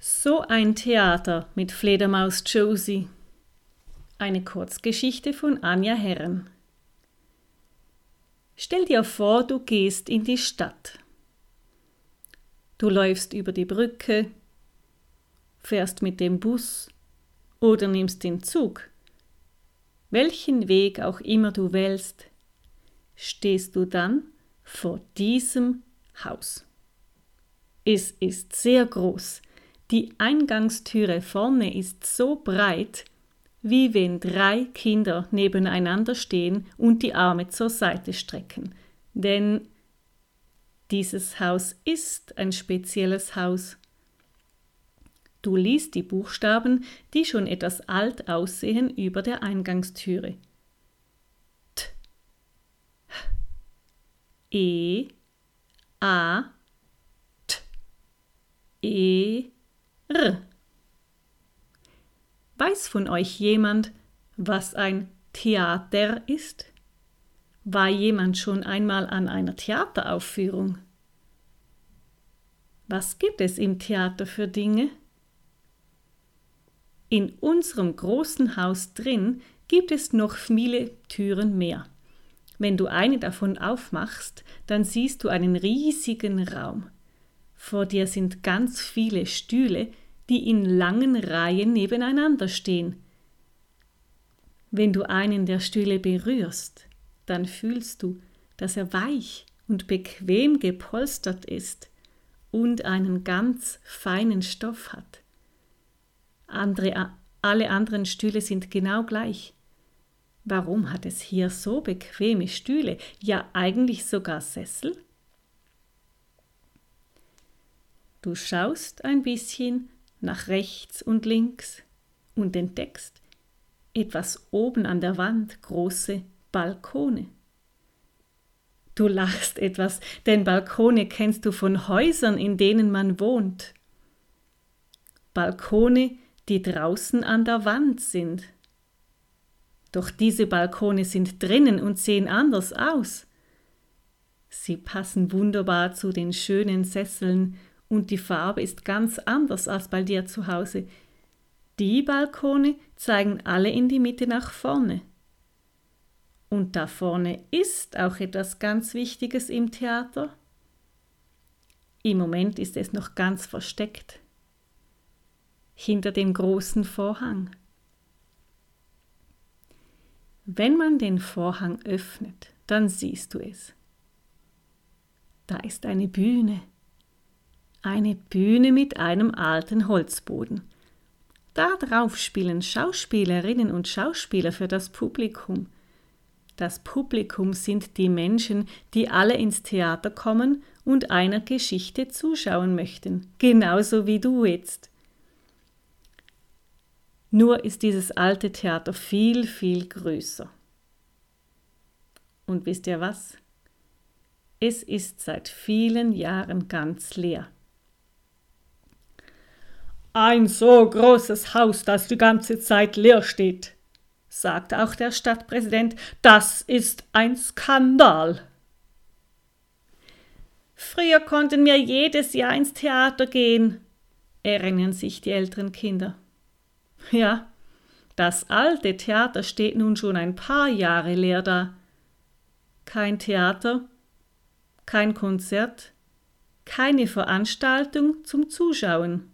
So ein Theater mit Fledermaus Josie. Eine Kurzgeschichte von Anja Herren. Stell dir vor, du gehst in die Stadt. Du läufst über die Brücke, fährst mit dem Bus oder nimmst den Zug. Welchen Weg auch immer du wählst, stehst du dann vor diesem Haus. Es ist sehr groß, die Eingangstüre vorne ist so breit, wie wenn drei Kinder nebeneinander stehen und die Arme zur Seite strecken. Denn dieses Haus ist ein spezielles Haus. Du liest die Buchstaben, die schon etwas alt aussehen, über der Eingangstüre. T, H, E, A, T, E, R. Weiß von euch jemand, was ein Theater ist? War jemand schon einmal an einer Theateraufführung? Was gibt es im Theater für Dinge? In unserem großen Haus drin gibt es noch viele Türen mehr. Wenn du eine davon aufmachst, dann siehst du einen riesigen Raum. Vor dir sind ganz viele Stühle, die in langen Reihen nebeneinander stehen. Wenn du einen der Stühle berührst, dann fühlst du, dass er weich und bequem gepolstert ist und einen ganz feinen Stoff hat. Andere, alle anderen Stühle sind genau gleich. Warum hat es hier so bequeme Stühle, ja eigentlich sogar Sessel? Du schaust ein bisschen nach rechts und links und entdeckst etwas oben an der Wand große Balkone. Du lachst etwas, denn Balkone kennst du von Häusern, in denen man wohnt. Balkone, die draußen an der Wand sind. Doch diese Balkone sind drinnen und sehen anders aus. Sie passen wunderbar zu den schönen Sesseln und die Farbe ist ganz anders als bei dir zu Hause. Die Balkone zeigen alle in die Mitte nach vorne. Und da vorne ist auch etwas ganz Wichtiges im Theater. Im Moment ist es noch ganz versteckt. Hinter dem großen Vorhang. Wenn man den Vorhang öffnet, dann siehst du es. Da ist eine Bühne eine Bühne mit einem alten Holzboden. Darauf spielen Schauspielerinnen und Schauspieler für das Publikum. Das Publikum sind die Menschen, die alle ins Theater kommen und einer Geschichte zuschauen möchten, genauso wie du jetzt. Nur ist dieses alte Theater viel, viel größer. Und wisst ihr was? Es ist seit vielen Jahren ganz leer. Ein so großes Haus, das die ganze Zeit leer steht, sagte auch der Stadtpräsident, das ist ein Skandal. Früher konnten wir jedes Jahr ins Theater gehen, erinnern sich die älteren Kinder. Ja, das alte Theater steht nun schon ein paar Jahre leer da. Kein Theater, kein Konzert, keine Veranstaltung zum Zuschauen.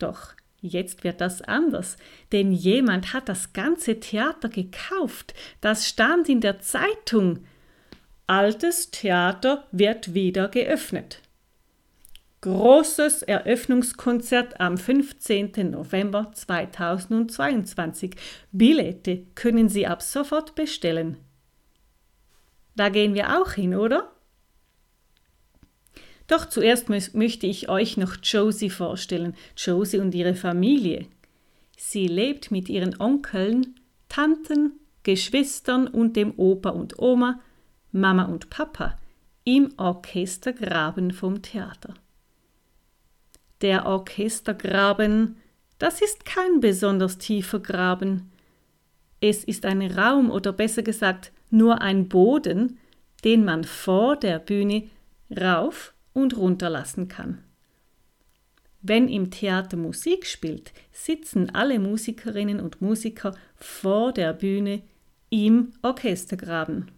Doch jetzt wird das anders, denn jemand hat das ganze Theater gekauft. Das stand in der Zeitung. Altes Theater wird wieder geöffnet. Großes Eröffnungskonzert am 15. November 2022. Billette können Sie ab sofort bestellen. Da gehen wir auch hin, oder? Doch zuerst möchte ich euch noch Josie vorstellen, Josie und ihre Familie. Sie lebt mit ihren Onkeln, Tanten, Geschwistern und dem Opa und Oma, Mama und Papa im Orchestergraben vom Theater. Der Orchestergraben, das ist kein besonders tiefer Graben. Es ist ein Raum oder besser gesagt nur ein Boden, den man vor der Bühne rauf und runterlassen kann. Wenn im Theater Musik spielt, sitzen alle Musikerinnen und Musiker vor der Bühne im Orchestergraben.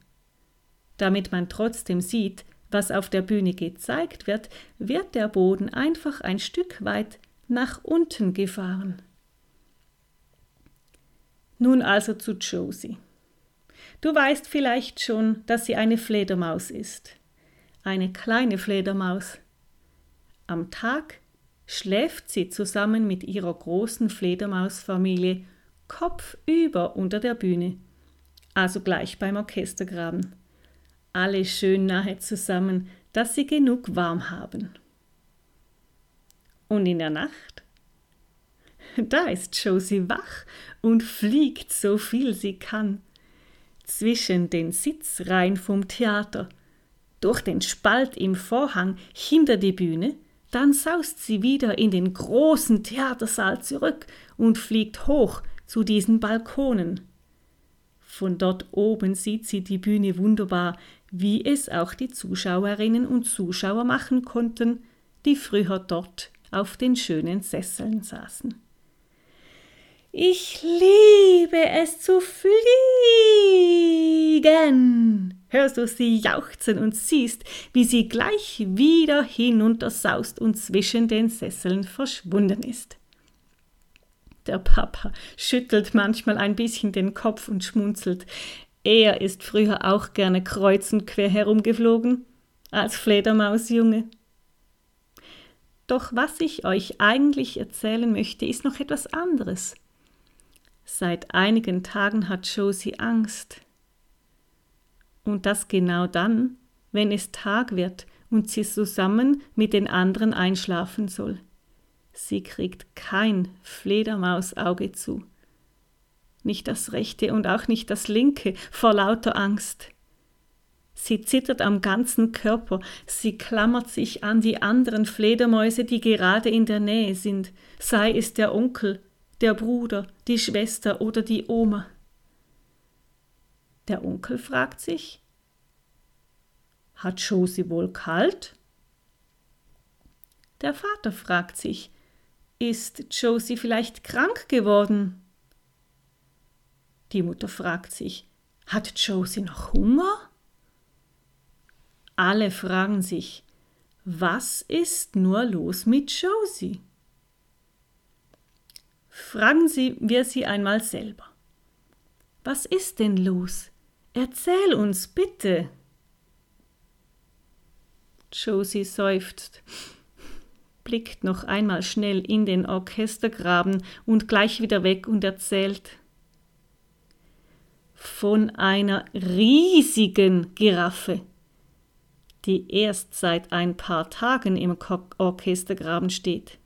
Damit man trotzdem sieht, was auf der Bühne gezeigt wird, wird der Boden einfach ein Stück weit nach unten gefahren. Nun also zu Josie. Du weißt vielleicht schon, dass sie eine Fledermaus ist. Eine kleine Fledermaus. Am Tag schläft sie zusammen mit ihrer großen Fledermausfamilie kopfüber unter der Bühne, also gleich beim Orchestergraben. Alle schön nahe zusammen, dass sie genug warm haben. Und in der Nacht? Da ist Josie wach und fliegt so viel sie kann. Zwischen den Sitzreihen vom Theater, durch den Spalt im Vorhang hinter die Bühne, dann saust sie wieder in den großen Theatersaal zurück und fliegt hoch zu diesen Balkonen. Von dort oben sieht sie die Bühne wunderbar, wie es auch die Zuschauerinnen und Zuschauer machen konnten, die früher dort auf den schönen Sesseln saßen. Ich liebe es zu fliegen. Hörst du sie jauchzen und siehst, wie sie gleich wieder hinuntersaust und zwischen den Sesseln verschwunden ist. Der Papa schüttelt manchmal ein bisschen den Kopf und schmunzelt. Er ist früher auch gerne kreuz und quer herumgeflogen, als Fledermausjunge. Doch was ich euch eigentlich erzählen möchte, ist noch etwas anderes. Seit einigen Tagen hat Josie Angst. Und das genau dann, wenn es Tag wird und sie zusammen mit den anderen einschlafen soll. Sie kriegt kein Fledermausauge zu. Nicht das rechte und auch nicht das linke vor lauter Angst. Sie zittert am ganzen Körper, sie klammert sich an die anderen Fledermäuse, die gerade in der Nähe sind, sei es der Onkel der Bruder, die Schwester oder die Oma. Der Onkel fragt sich, hat Josie wohl kalt? Der Vater fragt sich, ist Josie vielleicht krank geworden? Die Mutter fragt sich, hat Josie noch Hunger? Alle fragen sich, was ist nur los mit Josie? Fragen Sie wir sie einmal selber. Was ist denn los? Erzähl uns bitte. Josie seufzt, blickt noch einmal schnell in den Orchestergraben und gleich wieder weg und erzählt von einer riesigen Giraffe, die erst seit ein paar Tagen im Orchestergraben steht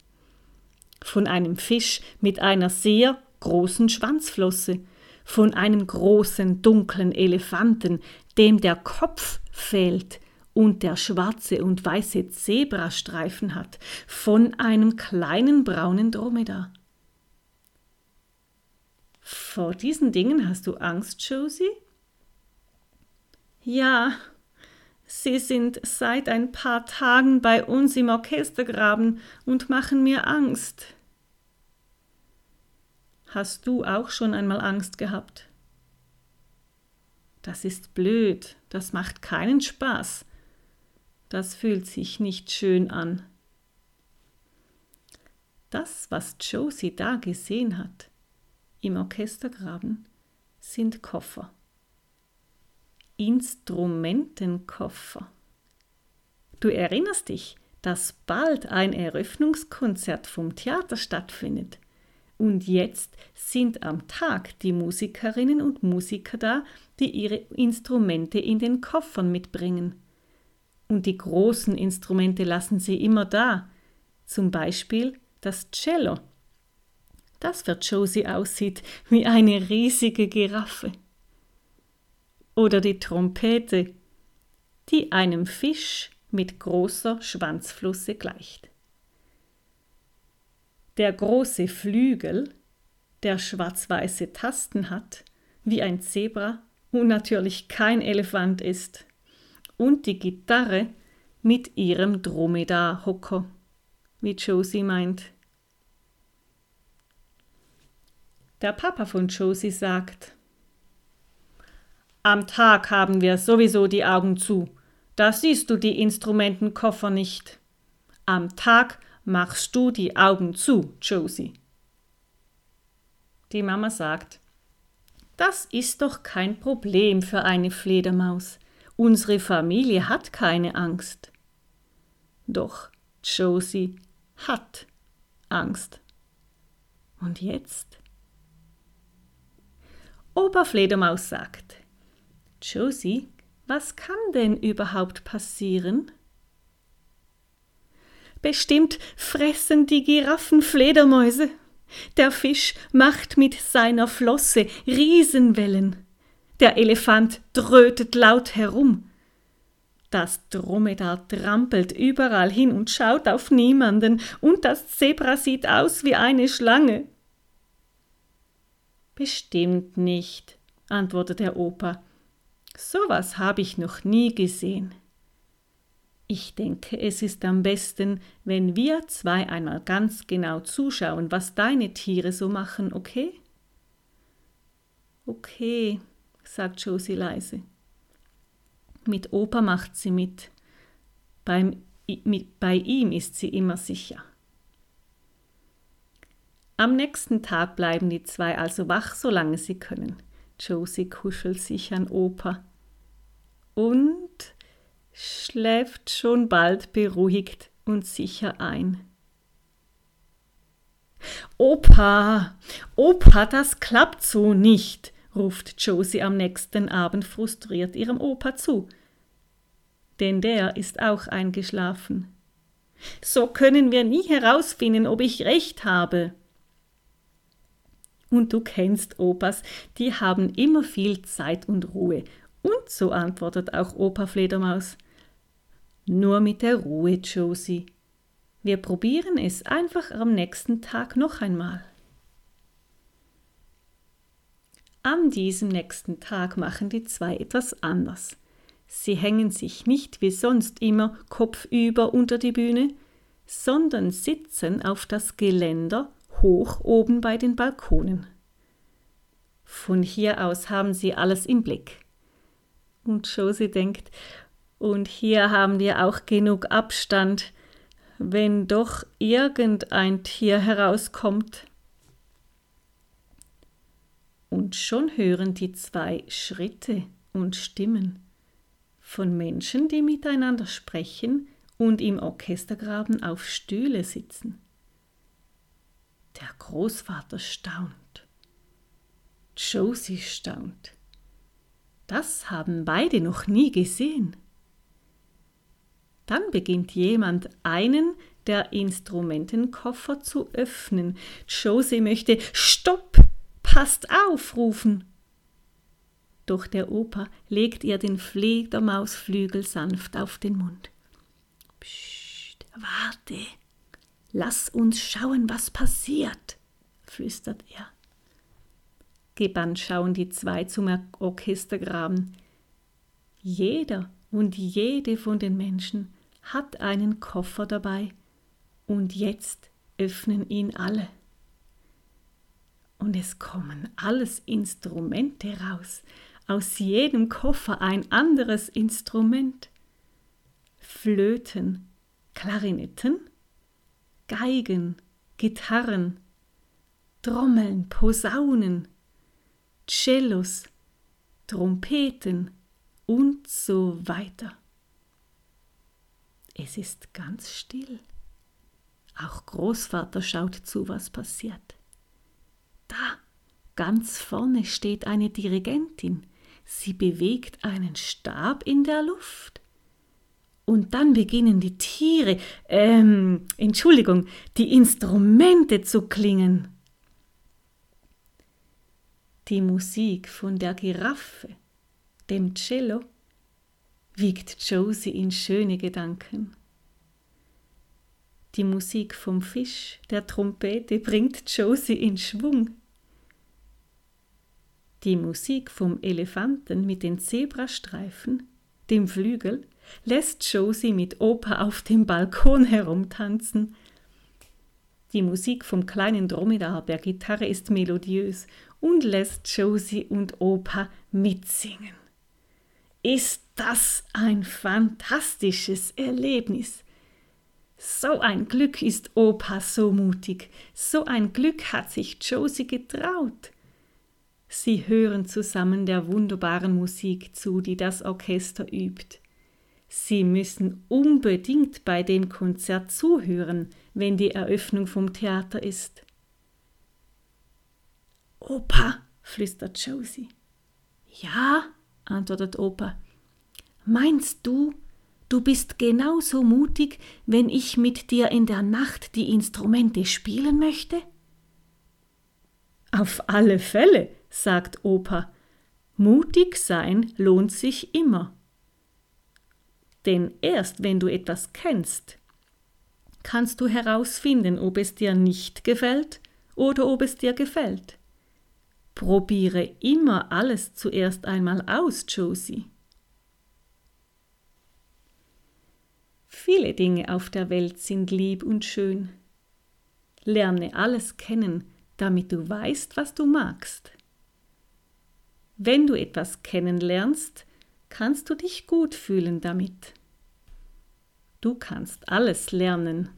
von einem Fisch mit einer sehr großen Schwanzflosse, von einem großen dunklen Elefanten, dem der Kopf fehlt und der schwarze und weiße Zebrastreifen hat, von einem kleinen braunen Dromedar. Vor diesen Dingen hast du Angst, Josie? Ja, Sie sind seit ein paar Tagen bei uns im Orchestergraben und machen mir Angst. Hast du auch schon einmal Angst gehabt? Das ist blöd, das macht keinen Spaß. Das fühlt sich nicht schön an. Das, was Josie da gesehen hat, im Orchestergraben, sind Koffer. Instrumentenkoffer. Du erinnerst dich, dass bald ein Eröffnungskonzert vom Theater stattfindet. Und jetzt sind am Tag die Musikerinnen und Musiker da, die ihre Instrumente in den Koffern mitbringen. Und die großen Instrumente lassen sie immer da, zum Beispiel das Cello. Das für Josie aussieht wie eine riesige Giraffe. Oder die Trompete, die einem Fisch mit großer Schwanzflosse gleicht. Der große Flügel, der schwarz-weiße Tasten hat, wie ein Zebra und natürlich kein Elefant ist. Und die Gitarre mit ihrem Dromedar-Hocker. wie Josie meint. Der Papa von Josie sagt, Am Tag haben wir sowieso die Augen zu. Da siehst du die Instrumentenkoffer nicht. Am Tag machst du die Augen zu, Josie. Die Mama sagt, das ist doch kein Problem für eine Fledermaus. Unsere Familie hat keine Angst. Doch Josie hat Angst. Und jetzt? Oberfledermaus sagt, Josie, was kann denn überhaupt passieren? Bestimmt fressen die Giraffen Fledermäuse. Der Fisch macht mit seiner Flosse Riesenwellen. Der Elefant drötet laut herum. Das Dromedar trampelt überall hin und schaut auf niemanden, und das Zebra sieht aus wie eine Schlange. Bestimmt nicht, antwortet der Opa. So was habe ich noch nie gesehen. Ich denke, es ist am besten, wenn wir zwei einmal ganz genau zuschauen, was deine Tiere so machen, okay? Okay, sagt Josie leise. Mit Opa macht sie mit. Beim, mit. Bei ihm ist sie immer sicher. Am nächsten Tag bleiben die zwei also wach, solange sie können. Josie kuschelt sich an Opa. Und schläft schon bald beruhigt und sicher ein. Opa, Opa, das klappt so nicht, ruft Josie am nächsten Abend frustriert ihrem Opa zu. Denn der ist auch eingeschlafen. So können wir nie herausfinden, ob ich recht habe. Und du kennst Opas, die haben immer viel Zeit und Ruhe. Und so antwortet auch Opa Fledermaus. Nur mit der Ruhe, Josie. Wir probieren es einfach am nächsten Tag noch einmal. An diesem nächsten Tag machen die zwei etwas anders. Sie hängen sich nicht wie sonst immer kopfüber unter die Bühne, sondern sitzen auf das Geländer hoch oben bei den Balkonen. Von hier aus haben sie alles im Blick. Und Josie denkt, und hier haben wir auch genug Abstand, wenn doch irgendein Tier herauskommt. Und schon hören die zwei Schritte und Stimmen von Menschen, die miteinander sprechen und im Orchestergraben auf Stühle sitzen. Der Großvater staunt. Josie staunt. Das haben beide noch nie gesehen. Dann beginnt jemand einen der Instrumentenkoffer zu öffnen. Josie möchte Stopp, passt auf rufen. Doch der Opa legt ihr den Fledermausflügel sanft auf den Mund. Psst, warte, lass uns schauen, was passiert, flüstert er. Gebannt schauen die zwei zum Orchestergraben. Jeder und jede von den Menschen hat einen Koffer dabei und jetzt öffnen ihn alle. Und es kommen alles Instrumente raus, aus jedem Koffer ein anderes Instrument. Flöten, Klarinetten, Geigen, Gitarren, Trommeln, Posaunen, Cellos, Trompeten und so weiter. Es ist ganz still. Auch Großvater schaut zu, was passiert. Da, ganz vorne steht eine Dirigentin. Sie bewegt einen Stab in der Luft. Und dann beginnen die Tiere, ähm, Entschuldigung, die Instrumente zu klingen. Die Musik von der Giraffe, dem Cello wiegt Josie in schöne Gedanken. Die Musik vom Fisch, der Trompete bringt Josie in Schwung. Die Musik vom Elefanten mit den Zebrastreifen, dem Flügel, lässt Josie mit Opa auf dem Balkon herumtanzen. Die Musik vom kleinen Dromedar der Gitarre ist melodiös und lässt Josie und Opa mitsingen. Ist das ein fantastisches Erlebnis? So ein Glück ist Opa so mutig, so ein Glück hat sich Josie getraut. Sie hören zusammen der wunderbaren Musik zu, die das Orchester übt. Sie müssen unbedingt bei dem Konzert zuhören, wenn die Eröffnung vom Theater ist. Opa, flüstert Josie. Ja, antwortet Opa. Meinst du, du bist genauso mutig, wenn ich mit dir in der Nacht die Instrumente spielen möchte? Auf alle Fälle, sagt Opa. Mutig sein lohnt sich immer. Denn erst wenn du etwas kennst, kannst du herausfinden, ob es dir nicht gefällt oder ob es dir gefällt. Probiere immer alles zuerst einmal aus, Josie. Viele Dinge auf der Welt sind lieb und schön. Lerne alles kennen, damit du weißt, was du magst. Wenn du etwas kennenlernst, kannst du dich gut fühlen damit. Du kannst alles lernen.